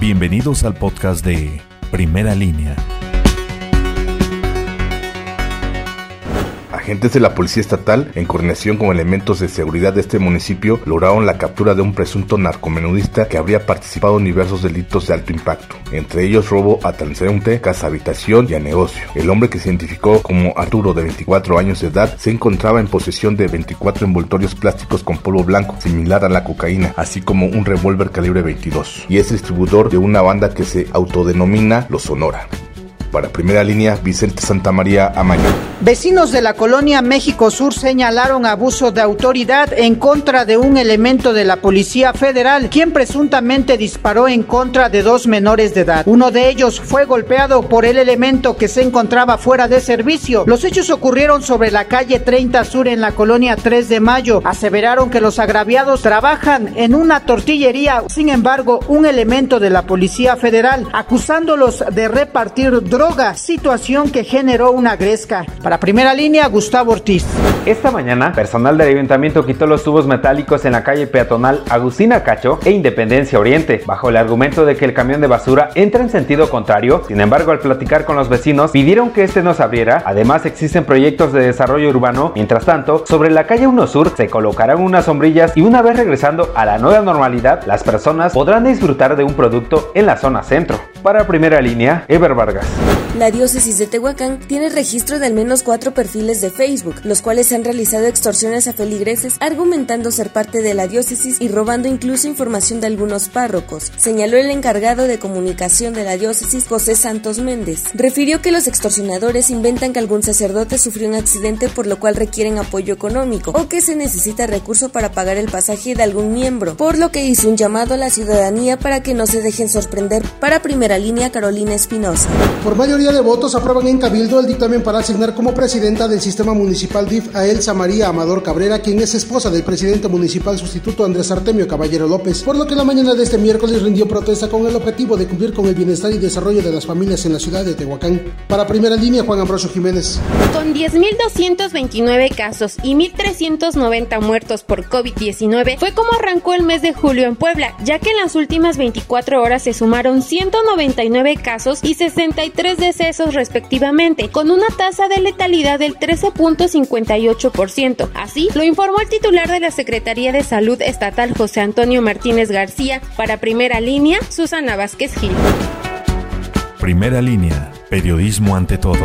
Bienvenidos al podcast de Primera Línea. Agentes de la Policía Estatal, en coordinación con elementos de seguridad de este municipio, lograron la captura de un presunto narcomenudista que habría participado en diversos delitos de alto impacto, entre ellos robo a transeúnte, casa habitación y a negocio. El hombre que se identificó como Arturo, de 24 años de edad, se encontraba en posesión de 24 envoltorios plásticos con polvo blanco, similar a la cocaína, así como un revólver calibre 22, y es distribuidor de una banda que se autodenomina Los Sonora. Para primera línea, Vicente Santamaría Amaño. Vecinos de la colonia México Sur señalaron abuso de autoridad en contra de un elemento de la Policía Federal, quien presuntamente disparó en contra de dos menores de edad. Uno de ellos fue golpeado por el elemento que se encontraba fuera de servicio. Los hechos ocurrieron sobre la calle 30 Sur en la colonia 3 de Mayo. Aseveraron que los agraviados trabajan en una tortillería. Sin embargo, un elemento de la Policía Federal acusándolos de repartir drogas droga, situación que generó una gresca. Para primera línea, Gustavo Ortiz. Esta mañana, personal del ayuntamiento quitó los tubos metálicos en la calle peatonal Agustina Cacho e Independencia Oriente, bajo el argumento de que el camión de basura entra en sentido contrario. Sin embargo, al platicar con los vecinos, pidieron que este no se abriera. Además, existen proyectos de desarrollo urbano. Mientras tanto, sobre la calle 1 Sur se colocarán unas sombrillas y una vez regresando a la nueva normalidad, las personas podrán disfrutar de un producto en la zona centro. Para primera línea, Ever Vargas. La diócesis de Tehuacán tiene registro de al menos cuatro perfiles de Facebook, los cuales han realizado extorsiones a feligreses argumentando ser parte de la diócesis y robando incluso información de algunos párrocos, señaló el encargado de comunicación de la diócesis José Santos Méndez. Refirió que los extorsionadores inventan que algún sacerdote sufrió un accidente por lo cual requieren apoyo económico o que se necesita recurso para pagar el pasaje de algún miembro, por lo que hizo un llamado a la ciudadanía para que no se dejen sorprender. Para primera línea, Carolina Espinosa. Por mayoría de votos aprueban en Cabildo el dictamen para asignar como presidenta del sistema municipal DIF a Elsa María Amador Cabrera, quien es esposa del presidente municipal sustituto Andrés Artemio Caballero López, por lo que la mañana de este miércoles rindió protesta con el objetivo de cumplir con el bienestar y desarrollo de las familias en la ciudad de Tehuacán. Para primera línea, Juan Ambrosio Jiménez. Con 10.229 casos y 1.390 muertos por COVID-19, fue como arrancó el mes de julio en Puebla, ya que en las últimas 24 horas se sumaron 199 casos y 63 decesos respectivamente, con una tasa de letalidad del 13.58%. Así lo informó el titular de la Secretaría de Salud Estatal José Antonio Martínez García. Para primera línea, Susana Vázquez Gil. Primera línea, periodismo ante todo.